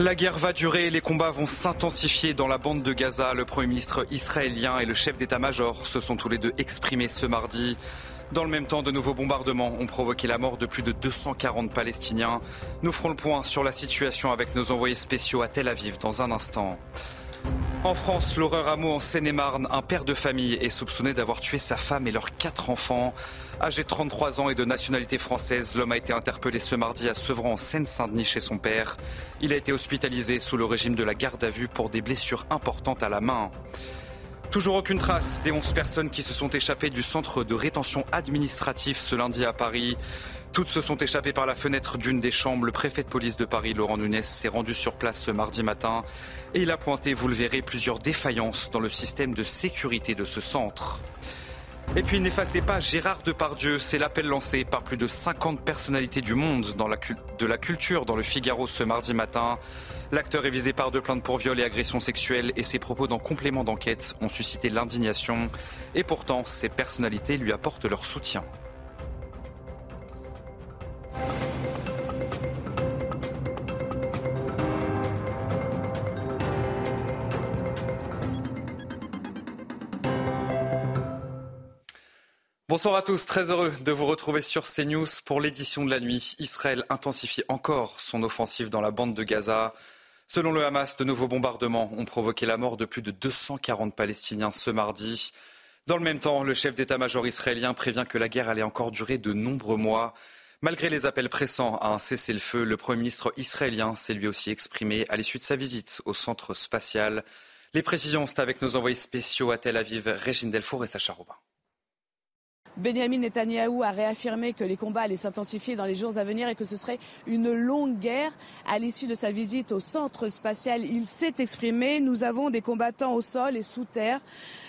La guerre va durer les combats vont s'intensifier dans la bande de Gaza. Le Premier ministre israélien et le chef d'état-major se sont tous les deux exprimés ce mardi. Dans le même temps, de nouveaux bombardements ont provoqué la mort de plus de 240 Palestiniens. Nous ferons le point sur la situation avec nos envoyés spéciaux à Tel Aviv dans un instant. En France, l'horreur à en Seine-et-Marne, un père de famille est soupçonné d'avoir tué sa femme et leurs quatre enfants. Âgé de 33 ans et de nationalité française, l'homme a été interpellé ce mardi à Sevran en Seine-Saint-Denis chez son père. Il a été hospitalisé sous le régime de la garde à vue pour des blessures importantes à la main. Toujours aucune trace des 11 personnes qui se sont échappées du centre de rétention administrative ce lundi à Paris. Toutes se sont échappées par la fenêtre d'une des chambres. Le préfet de police de Paris, Laurent Nunez, s'est rendu sur place ce mardi matin et il a pointé, vous le verrez, plusieurs défaillances dans le système de sécurité de ce centre. Et puis n'effacez pas Gérard Depardieu, c'est l'appel lancé par plus de 50 personnalités du monde de la culture dans le Figaro ce mardi matin. L'acteur est visé par deux plaintes pour viol et agression sexuelle et ses propos dans complément d'enquête ont suscité l'indignation. Et pourtant, ces personnalités lui apportent leur soutien. Bonsoir à tous, très heureux de vous retrouver sur CNews pour l'édition de la nuit. Israël intensifie encore son offensive dans la bande de Gaza. Selon le Hamas, de nouveaux bombardements ont provoqué la mort de plus de 240 Palestiniens ce mardi. Dans le même temps, le chef d'état-major israélien prévient que la guerre allait encore durer de nombreux mois. Malgré les appels pressants à un cessez-le-feu, le Premier ministre israélien s'est lui aussi exprimé à l'issue de sa visite au centre spatial. Les précisions, c'est avec nos envoyés spéciaux à Tel Aviv, Régine Delfour et Sacha Robin. Benjamin Netanyahou a réaffirmé que les combats allaient s'intensifier dans les jours à venir et que ce serait une longue guerre. À l'issue de sa visite au centre spatial, il s'est exprimé. Nous avons des combattants au sol et sous terre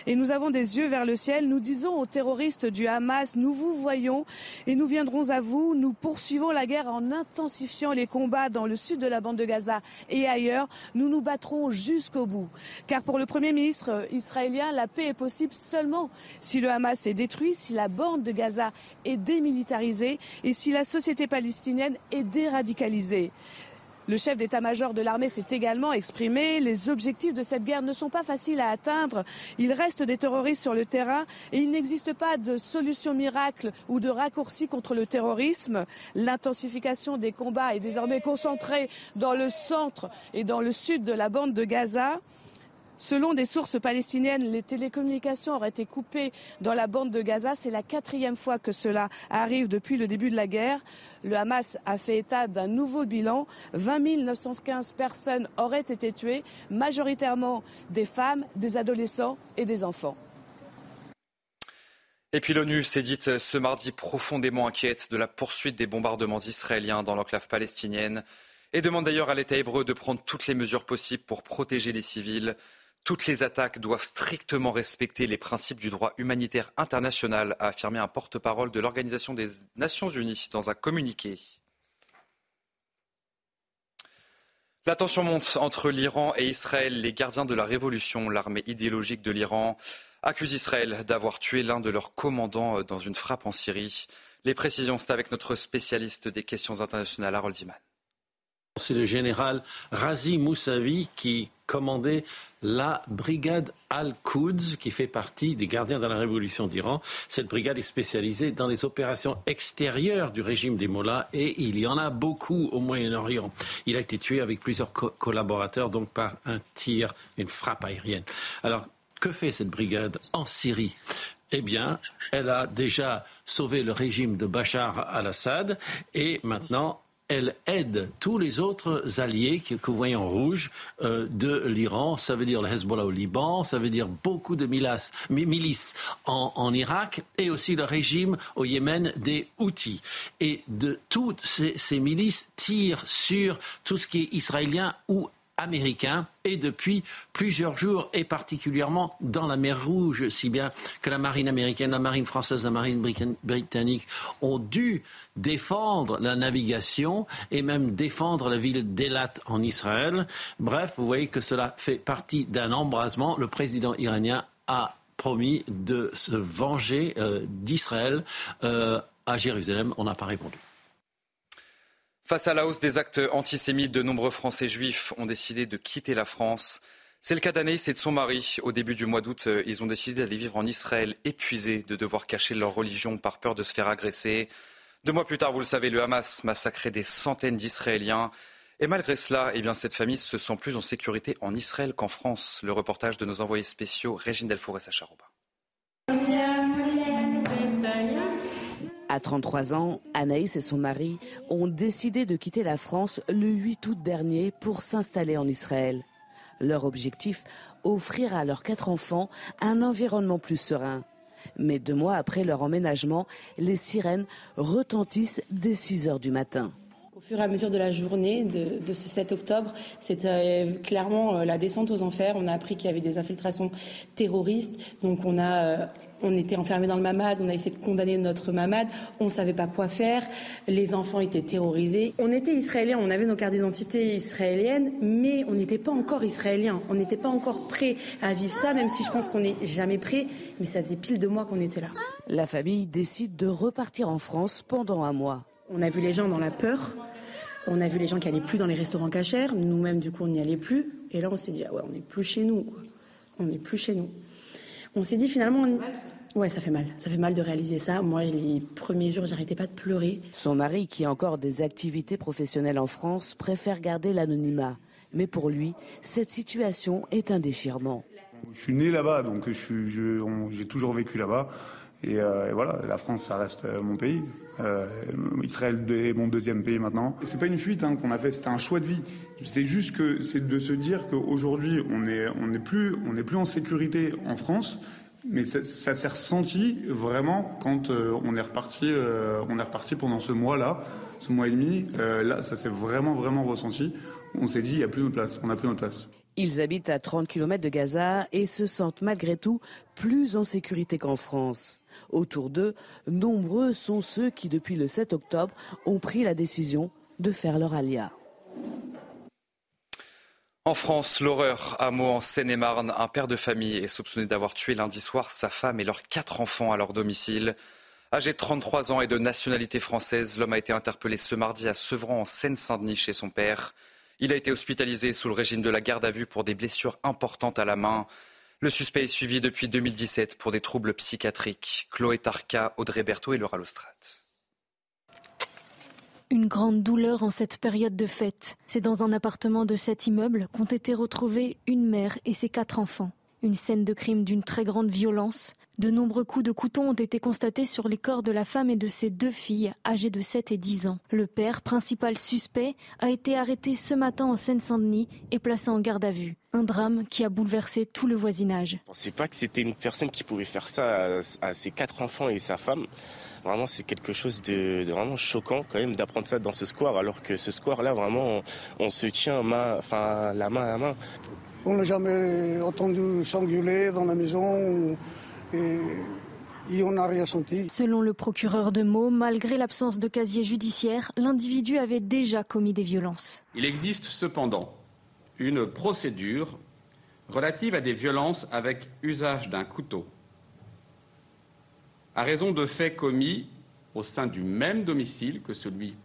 et nous avons des yeux vers le ciel. Nous disons aux terroristes du Hamas, nous vous voyons et nous viendrons à vous. Nous poursuivons la guerre en intensifiant les combats dans le sud de la bande de Gaza et ailleurs. Nous nous battrons jusqu'au bout. Car pour le Premier ministre israélien, la paix est possible seulement si le Hamas est détruit, si la bande de Gaza est démilitarisée et si la société palestinienne est déradicalisée. Le chef d'état-major de l'armée s'est également exprimé. Les objectifs de cette guerre ne sont pas faciles à atteindre. Il reste des terroristes sur le terrain et il n'existe pas de solution miracle ou de raccourci contre le terrorisme. L'intensification des combats est désormais concentrée dans le centre et dans le sud de la bande de Gaza. Selon des sources palestiniennes, les télécommunications auraient été coupées dans la bande de Gaza. C'est la quatrième fois que cela arrive depuis le début de la guerre. Le Hamas a fait état d'un nouveau bilan. 20 915 personnes auraient été tuées, majoritairement des femmes, des adolescents et des enfants. Et puis l'ONU s'est dite ce mardi profondément inquiète de la poursuite des bombardements israéliens dans l'enclave palestinienne et demande d'ailleurs à l'État hébreu de prendre toutes les mesures possibles pour protéger les civils. Toutes les attaques doivent strictement respecter les principes du droit humanitaire international, a affirmé un porte-parole de l'Organisation des Nations Unies dans un communiqué. La tension monte entre l'Iran et Israël. Les gardiens de la révolution, l'armée idéologique de l'Iran, accusent Israël d'avoir tué l'un de leurs commandants dans une frappe en Syrie. Les précisions, c'est avec notre spécialiste des questions internationales, Harold Iman. C'est le général Razi Moussavi qui commandait la brigade Al-Quds, qui fait partie des gardiens de la révolution d'Iran. Cette brigade est spécialisée dans les opérations extérieures du régime des Mollahs et il y en a beaucoup au Moyen-Orient. Il a été tué avec plusieurs collaborateurs, donc par un tir, une frappe aérienne. Alors, que fait cette brigade en Syrie? Eh bien, elle a déjà sauvé le régime de Bachar al-Assad et maintenant elle aide tous les autres alliés que, vous voyez en rouge euh, de l'Iran. Ça veut dire le Hezbollah au Liban, ça veut dire beaucoup de milices, en, Irak et aussi le régime au Yémen des Houthis. Et de toutes ces milices tirent sur tout ce qui est israélien ou américain et depuis plusieurs jours et particulièrement dans la mer Rouge, si bien que la marine américaine, la marine française, la marine britannique ont dû défendre la navigation et même défendre la ville d'Elat en Israël. Bref, vous voyez que cela fait partie d'un embrasement. Le président iranien a promis de se venger euh, d'Israël euh, à Jérusalem. On n'a pas répondu. Face à la hausse des actes antisémites, de nombreux Français juifs ont décidé de quitter la France. C'est le cas d'Anaïs et de son mari. Au début du mois d'août, euh, ils ont décidé d'aller vivre en Israël, épuisés de devoir cacher leur religion par peur de se faire agresser. Deux mois plus tard, vous le savez, le Hamas massacrait des centaines d'Israéliens. Et malgré cela, eh cette famille se sent plus en sécurité en Israël qu'en France. Le reportage de nos envoyés spéciaux, Régine Delfour et Sacha. À 33 ans, Anaïs et son mari ont décidé de quitter la France le 8 août dernier pour s'installer en Israël. Leur objectif, offrir à leurs quatre enfants un environnement plus serein. Mais deux mois après leur emménagement, les sirènes retentissent dès 6 heures du matin. Au fur et à mesure de la journée de, ce 7 octobre, c'était euh, clairement euh, la descente aux enfers. On a appris qu'il y avait des infiltrations terroristes. Donc on a euh, on était enfermés dans le mamad, on a essayé de condamner notre mamad, on ne savait pas quoi faire, les enfants étaient terrorisés. On était israéliens, on avait nos cartes d'identité israéliennes, mais on n'était pas encore israéliens, on n'était pas encore prêts à vivre ça, même si je pense qu'on n'est jamais prêt, mais ça faisait pile de mois qu'on était là. La famille décide de repartir en France pendant un mois. On a vu les gens dans la peur, on a vu les gens qui n'allaient plus dans les restaurants cachers, nous-mêmes du coup on n'y allait plus, et là on s'est dit ah ouais on n'est plus chez nous, on n'est plus chez nous. On s'est dit finalement, Ouais, ça fait mal. Ça fait mal de réaliser ça. Moi, les premiers jours, j'arrêtais pas de pleurer. Son mari, qui a encore des activités professionnelles en France, préfère garder l'anonymat. Mais pour lui, cette situation est un déchirement. Je suis né là-bas, donc j'ai toujours vécu là-bas. Euh, et, voilà, la France, ça reste euh, mon pays. Euh, Israël est mon deuxième pays maintenant. C'est pas une fuite hein, qu'on a fait, c'était un choix de vie. C'est juste que c'est de se dire qu'aujourd'hui, on n'est on plus, on plus en sécurité en France mais ça, s'est ressenti vraiment quand euh, on est reparti, euh, on est reparti pendant ce mois-là, ce mois et demi. Euh, là, ça s'est vraiment, vraiment ressenti. On s'est dit, il n'y a plus de place, on n'a plus notre place. Ils habitent à 30 km de Gaza et se sentent malgré tout plus en sécurité qu'en France. Autour d'eux, nombreux sont ceux qui, depuis le 7 octobre, ont pris la décision de faire leur alia. En France, l'horreur à en Seine-et-Marne, un père de famille est soupçonné d'avoir tué lundi soir sa femme et leurs quatre enfants à leur domicile. Âgé de 33 ans et de nationalité française, l'homme a été interpellé ce mardi à Sevran, en Seine-Saint-Denis, chez son père. Il a été hospitalisé sous le régime de la garde à vue pour des blessures importantes à la main. Le suspect est suivi depuis 2017 pour des troubles psychiatriques. Chloé Tarka, Audrey Berthaud et Laura Lostrate. Une grande douleur en cette période de fête. C'est dans un appartement de cet immeuble qu'ont été retrouvés une mère et ses quatre enfants. Une scène de crime d'une très grande violence. De nombreux coups de couteau ont été constatés sur les corps de la femme et de ses deux filles, âgées de 7 et 10 ans. Le père, principal suspect, a été arrêté ce matin en Seine-Saint-Denis et placé en garde à vue. Un drame qui a bouleversé tout le voisinage. Je ne pensais pas que c'était une personne qui pouvait faire ça à ses quatre enfants et sa femme. Vraiment, c'est quelque chose de, vraiment choquant quand même d'apprendre ça dans ce square, alors que ce square-là, vraiment, on, se tient main, enfin, la main à la main. On n'a jamais entendu s'engueuler dans la maison et, on n'a rien senti. Selon le procureur de Meaux, malgré l'absence de casier judiciaire, l'individu avait déjà commis des violences. Il existe cependant une procédure relative à des violences avec usage d'un couteau à raison de faits commis au sein du même domicile que celui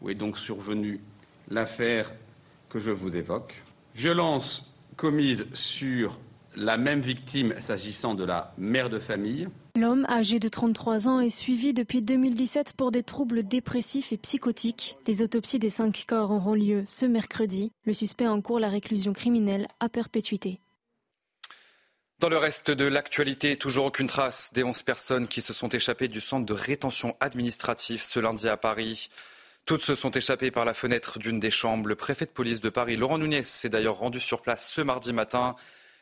où est donc survenue l'affaire que je vous évoque. Violence commise sur la même victime s'agissant de la mère de famille. L'homme, âgé de 33 ans, est suivi depuis 2017 pour des troubles dépressifs et psychotiques. Les autopsies des cinq corps auront lieu ce mercredi. Le suspect encourt la réclusion criminelle à perpétuité. Dans le reste de l'actualité, toujours aucune trace des 11 personnes qui se sont échappées du centre de rétention administrative ce lundi à Paris. Toutes se sont échappées par la fenêtre d'une des chambres. Le préfet de police de Paris, Laurent Nunez, s'est d'ailleurs rendu sur place ce mardi matin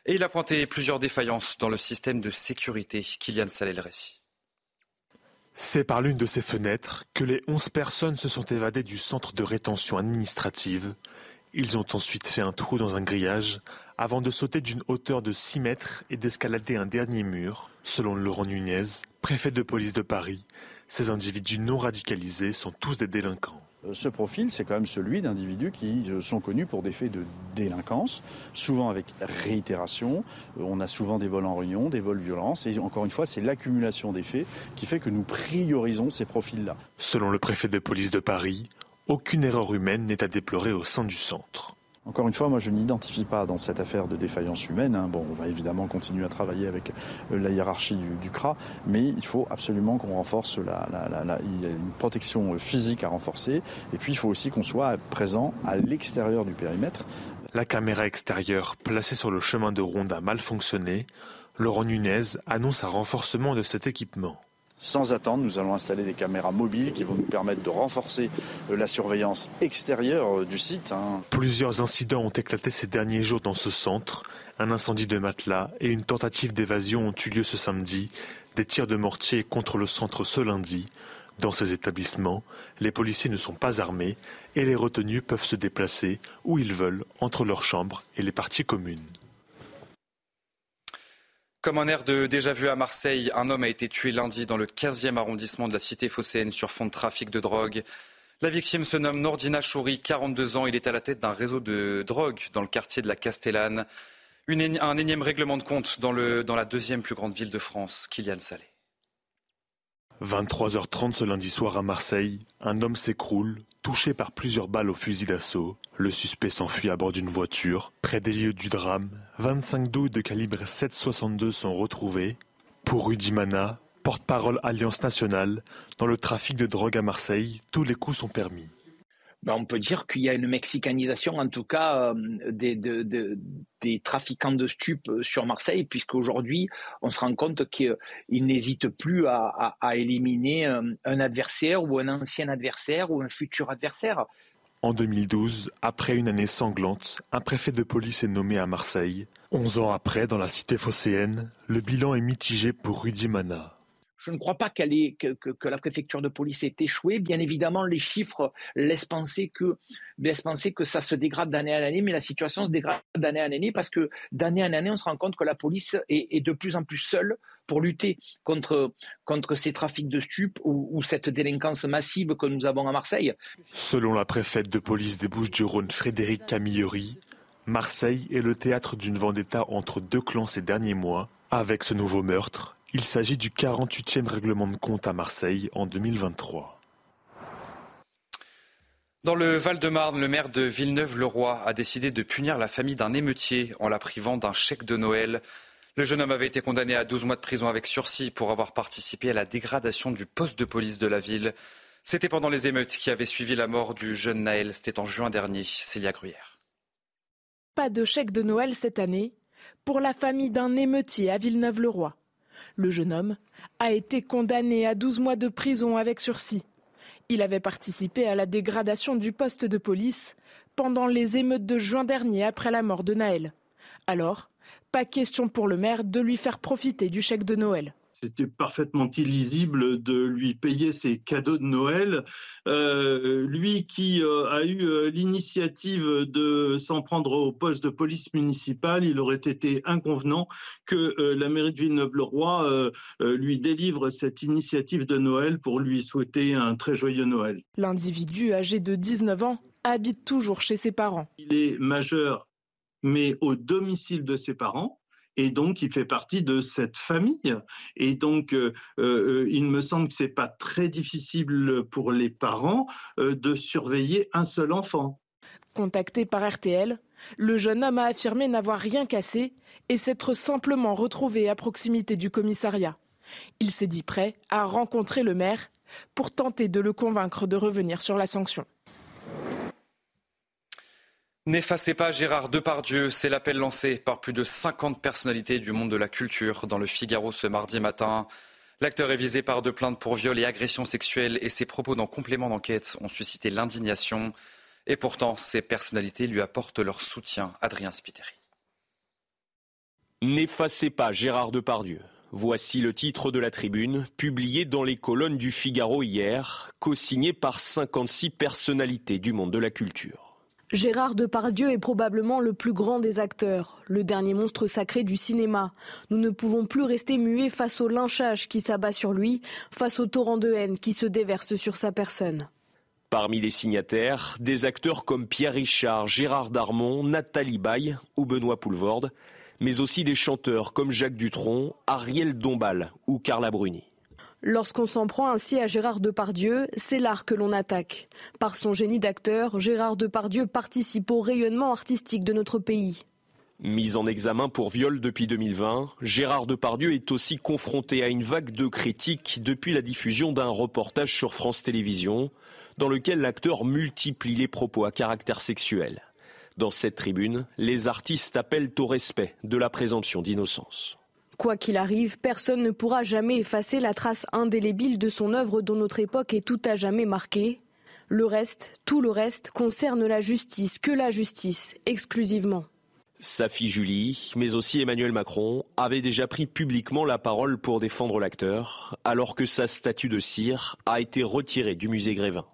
et il a pointé plusieurs défaillances dans le système de sécurité. Kylian Salé le récit. C'est par l'une de ces fenêtres que les 11 personnes se sont évadées du centre de rétention administrative. Ils ont ensuite fait un trou dans un grillage avant de sauter d'une hauteur de 6 mètres et d'escalader un dernier mur. Selon Laurent Nunez, préfet de police de Paris, ces individus non radicalisés sont tous des délinquants. Euh, ce profil, c'est quand même celui d'individus qui euh, sont connus pour des faits de délinquance, souvent avec réitération. Euh, on a souvent des vols en réunion, des vols violents. Et encore une fois, c'est l'accumulation des faits qui fait que nous priorisons ces profils-là. Selon le préfet de police de Paris, aucune erreur humaine n'est à déplorer au sein du centre. Encore une fois, moi je n'identifie pas dans cette affaire de défaillance humaine. Hein. Bon, on va évidemment continuer à travailler avec euh, la hiérarchie du, CRA, mais il faut absolument qu'on renforce la, il y a une protection euh, physique à renforcer, et puis il faut aussi qu'on soit présent à l'extérieur du périmètre. La caméra extérieure placée sur le chemin de ronde a mal fonctionné. Laurent Nunez annonce un renforcement de cet équipement. Sans attendre, nous allons installer des caméras mobiles qui vont nous permettre de renforcer euh, la surveillance extérieure euh, du site. Hein. Plusieurs incidents ont éclaté ces derniers jours dans ce centre. Un incendie de matelas et une tentative d'évasion ont eu lieu ce samedi. Des tirs de mortier contre le centre ce lundi. Dans ces établissements, les policiers ne sont pas armés et les retenus peuvent se déplacer où ils veulent entre leurs chambres et les parties communes. Comme un air de déjà vu à Marseille, un homme a été tué lundi dans le 15e arrondissement de la cité phocéenne sur fond de trafic de drogue. La victime se nomme Nordina Chouri, 42 ans. Il est à la tête d'un réseau de drogue dans le quartier de la Castellane. un énième règlement de compte dans, la deuxième plus grande ville de France, Kylian Salé. 23h30 ce lundi soir à Marseille, un homme s'écroule, touché par plusieurs balles au fusil d'assaut. Le suspect s'enfuit à bord d'une voiture. Près des lieux du drame, 25 douilles de calibre 7,62 sont retrouvées. Pour Rudy Mana, porte-parole Alliance nationale, dans le trafic de drogue à Marseille, tous les coups sont permis. Ben, on peut dire qu'il y a une mexicanisation, en tout cas, euh, des, trafiquants de stupes euh, sur Marseille, puisqu'aujourd'hui, on se rend compte qu'ils n'hésitent plus à, éliminer euh, un, adversaire ou un ancien adversaire ou un futur adversaire. En 2012, après une année sanglante, un préfet de police est nommé à Marseille. Onze ans après, dans la cité phocéenne, le bilan est mitigé pour Rudy Mana. Je ne crois pas que, la préfecture de police ait échoué. Bien évidemment, les chiffres laissent penser que, ça se dégrade d'année en année, mais la situation se dégrade d'année en année parce que d'année en année, on se rend compte que la police est, de plus en plus seule pour lutter contre, contre ces trafics de stupes ou, ou, cette délinquance massive que nous avons à Marseille. Selon la préfète de police des Bouches-du-Rhône, Frédéric Camilleri, Marseille est le théâtre d'une vendetta entre deux clans ces derniers mois. Avec ce nouveau meurtre, il s'agit du 48e règlement de compte à Marseille en 2023. Dans le Val-de-Marne, le maire de Villeneuve-le-Roi a décidé de punir la famille d'un émeutier en la privant d'un chèque de Noël. Le jeune homme avait été condamné à 12 mois de prison avec sursis pour avoir participé à la dégradation du poste de police de la ville. C'était pendant les émeutes qui avaient suivi la mort du jeune Naël. C'était en juin dernier. Célia Gruyère. Pas de chèque de Noël cette année pour la famille d'un émeutier à Villeneuve-le-Roi. Le jeune homme a été condamné à 12 mois de prison avec sursis. Il avait participé à la dégradation du poste de police pendant les émeutes de juin dernier après la mort de Naël. Alors, pas question pour le maire de lui faire profiter du chèque de Noël. C'était parfaitement illisible de lui payer ses cadeaux de Noël. Euh, lui qui euh, a eu euh, l'initiative de s'en prendre au poste de police municipale, il aurait été inconvenant que la mairie de Villeneuve-le-Roi lui délivre cette initiative de Noël pour lui souhaiter un très joyeux Noël. L'individu âgé de 19 ans habite toujours chez ses parents. Il est majeur, mais au domicile de ses parents et donc il fait partie de cette famille. Et donc, euh, euh, il me semble que c'est pas très difficile pour les parents euh, de surveiller un seul enfant. Contacté par RTL, le jeune homme a affirmé n'avoir rien cassé et s'être simplement retrouvé à proximité du commissariat. Il s'est dit prêt à rencontrer le maire pour tenter de le convaincre de revenir sur la sanction. N'effacez pas Gérard Depardieu, c'est l'appel lancé par plus de 50 personnalités du monde de la culture dans le Figaro ce mardi matin. L'acteur est visé par deux plaintes pour viol et agression sexuelle et ses propos dans complément d'enquête ont suscité l'indignation. Et pourtant, ces personnalités lui apportent leur soutien. Adrien Spiteri. N'effacez pas Gérard Depardieu. Voici le titre de la tribune, publié dans les colonnes du Figaro hier, co-signé par 56 personnalités du monde de la culture. Gérard Depardieu est probablement le plus grand des acteurs, le dernier monstre sacré du cinéma. Nous ne pouvons plus rester muets face au lynchage qui s'abat sur lui, face au torrent de haine qui se déverse sur sa personne. Parmi les signataires, des acteurs comme Pierre Richard, Gérard Darmon, Nathalie Baye ou Benoît Poulvorde, mais aussi des chanteurs comme Jacques Dutronc, Ariel Dombal ou Carla Bruni. Lorsqu'on s'en prend ainsi à Gérard Depardieu, c'est l'art que l'on attaque. Par son génie d'acteur, Gérard Depardieu participe au rayonnement artistique de notre pays. Mis en examen pour viol depuis 2020, Gérard Depardieu est aussi confronté à une vague de critiques depuis la diffusion d'un reportage sur France Télévisions dans lequel l'acteur multiplie les propos à caractère sexuel. Dans cette tribune, les artistes appellent au respect de la présomption d'innocence. Quoi qu'il arrive, personne ne pourra jamais effacer la trace indélébile de son œuvre dont notre époque est tout à jamais marquée. Le reste, tout le reste, concerne la justice, que la justice, exclusivement. Sa fille Julie, mais aussi Emmanuel Macron, avaient déjà pris publiquement la parole pour défendre l'acteur, alors que sa statue de cire a été retirée du musée Grévin.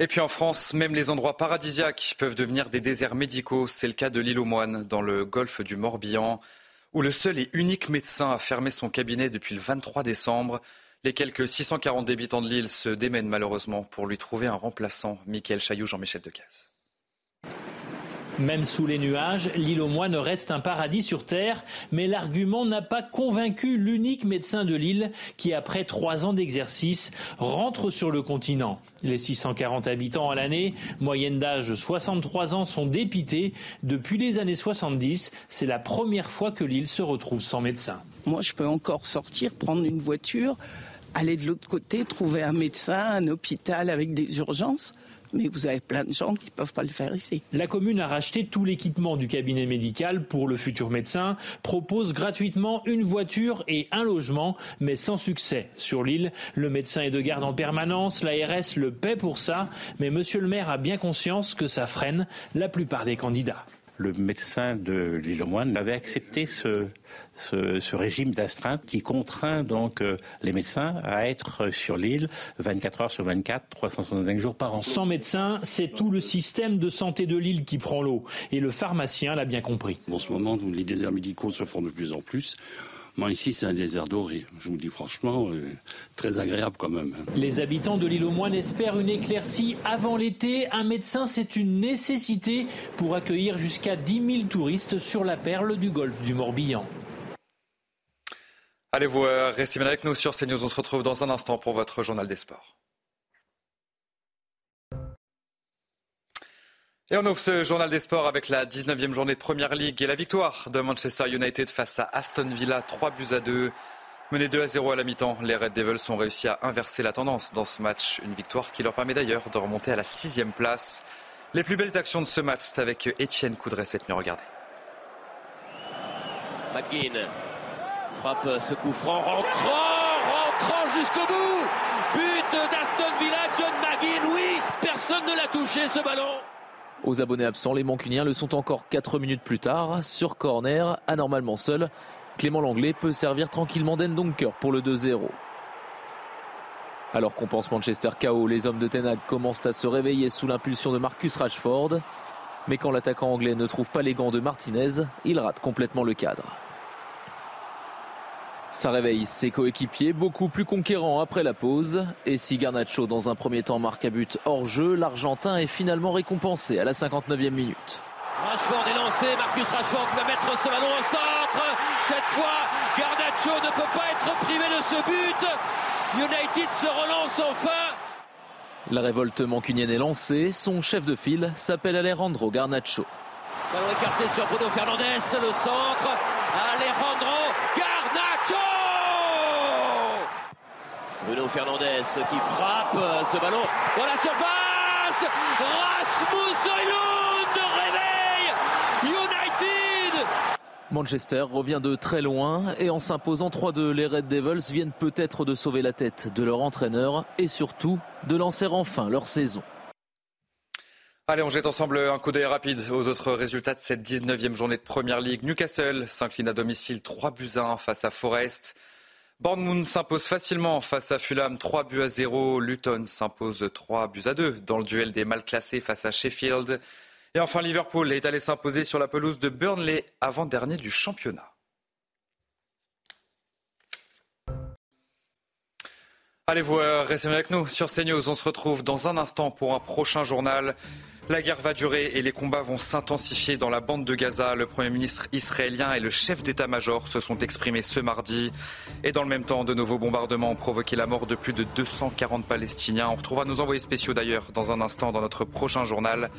Et puis en France, même les endroits paradisiaques peuvent devenir des déserts médicaux. C'est le cas de l'île aux Moines, dans le golfe du Morbihan, où le seul et unique médecin a fermé son cabinet depuis le 23 décembre. Les quelques 640 habitants de l'île se démènent malheureusement pour lui trouver un remplaçant. Michael Chaillou, Jean-Michel Decaze. Même sous les nuages, l'île aux moines reste un paradis sur Terre, mais l'argument n'a pas convaincu l'unique médecin de l'île qui, après trois ans d'exercice, rentre sur le continent. Les 640 habitants à l'année, moyenne d'âge 63 ans, sont dépités. Depuis les années 70, c'est la première fois que l'île se retrouve sans médecin. Moi, je peux encore sortir, prendre une voiture, aller de l'autre côté, trouver un médecin, un hôpital avec des urgences mais vous avez plein de gens qui ne peuvent pas le faire ici. La commune a racheté tout l'équipement du cabinet médical pour le futur médecin, propose gratuitement une voiture et un logement, mais sans succès. Sur l'île, le médecin est de garde en permanence, l'ARS le paie pour ça, mais monsieur le maire a bien conscience que ça freine la plupart des candidats le médecin de l'île aux Moines avait accepté ce, ce, régime d'astreinte qui contraint donc euh, les médecins à être sur l'île 24 heures sur 24, 365 jours par an. Sans médecin, c'est tout le système de santé de l'île qui prend l'eau. Et le pharmacien l'a bien compris. En ce moment, les déserts médicaux se font de plus en plus. Moi, ici, c'est un désert doré. Je vous dis franchement, euh, très agréable quand même. Hein. Les habitants de l'île aux Moines espèrent une éclaircie avant l'été. Un médecin, c'est une nécessité pour accueillir jusqu'à 10 000 touristes sur la perle du golfe du Morbihan. Allez vous restez bien avec nous sur CNews. On se retrouve dans un instant pour votre journal des sports. Et on ouvre ce journal des sports avec la 19e journée de Première Ligue et la victoire de Manchester United face à Aston Villa, 3 buts à 2. Menés 2 à 0 à la mi-temps, les Red Devils ont réussi à inverser la tendance dans ce match. Une victoire qui leur permet d'ailleurs de remonter à la sixième place. Les plus belles actions de ce match, c'est avec Étienne Coudray cette nuit. Regardez. McGinn frappe ce coup franc, rentrant, rentrant jusqu'au bout. But d'Aston Villa, John McGinn, oui, personne ne l'a touché ce ballon. Aux abonnés absents, les Mancuniens le sont encore 4 minutes plus tard. Sur corner, anormalement seul, Clément Langlais peut servir tranquillement d'Endonker pour le 2-0. Alors qu'on pense Manchester KO, les hommes de Ten commencent à se réveiller sous l'impulsion de Marcus Rashford. Mais quand l'attaquant anglais ne trouve pas les gants de Martinez, il rate complètement le cadre. Ça réveille ses coéquipiers, beaucoup plus conquérants après la pause. Et si Garnacho, dans un premier temps, marque à but hors jeu, l'Argentin est finalement récompensé à la 59e minute. Rashford est lancé, Marcus Rashford va mettre ce ballon au centre. Cette fois, Garnacho ne peut pas être privé de ce but. United se relance enfin. La révolte mancunienne est lancée. Son chef de file s'appelle Alejandro Garnacho. Ballon écarté sur Bruno Fernandez, le centre. Alejandro Bruno Fernandez qui frappe ce ballon dans la surface. Rasmus Højlund réveille United. Manchester revient de très loin et en s'imposant 3-2, les Red Devils viennent peut-être de sauver la tête de leur entraîneur et surtout de lancer enfin leur saison. Allez, on jette ensemble un coup d'œil rapide aux autres résultats de cette 19e journée de Première Ligue. Newcastle s'incline à domicile 3 buts à 1 face à Forest. Bournemouth s'impose facilement face à Fulham 3 buts à 0. Luton s'impose 3 buts à 2 dans le duel des mal classés face à Sheffield. Et enfin, Liverpool est allé s'imposer sur la pelouse de Burnley avant-dernier du championnat. Allez vous restez avec nous sur CNews. On se retrouve dans un instant pour un prochain journal. La guerre va durer et les combats vont s'intensifier dans la bande de Gaza. Le Premier ministre israélien et le chef d'état-major se sont exprimés ce mardi. Et dans le même temps, de nouveaux bombardements ont provoqué la mort de plus de 240 Palestiniens. On retrouvera nos envoyés spéciaux d'ailleurs dans un instant dans notre prochain journal.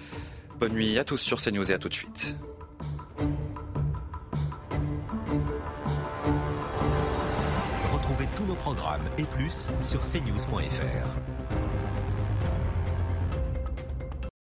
Bonne nuit à tous sur CNews et à tout de suite. Programmes et plus sur cnews.fr.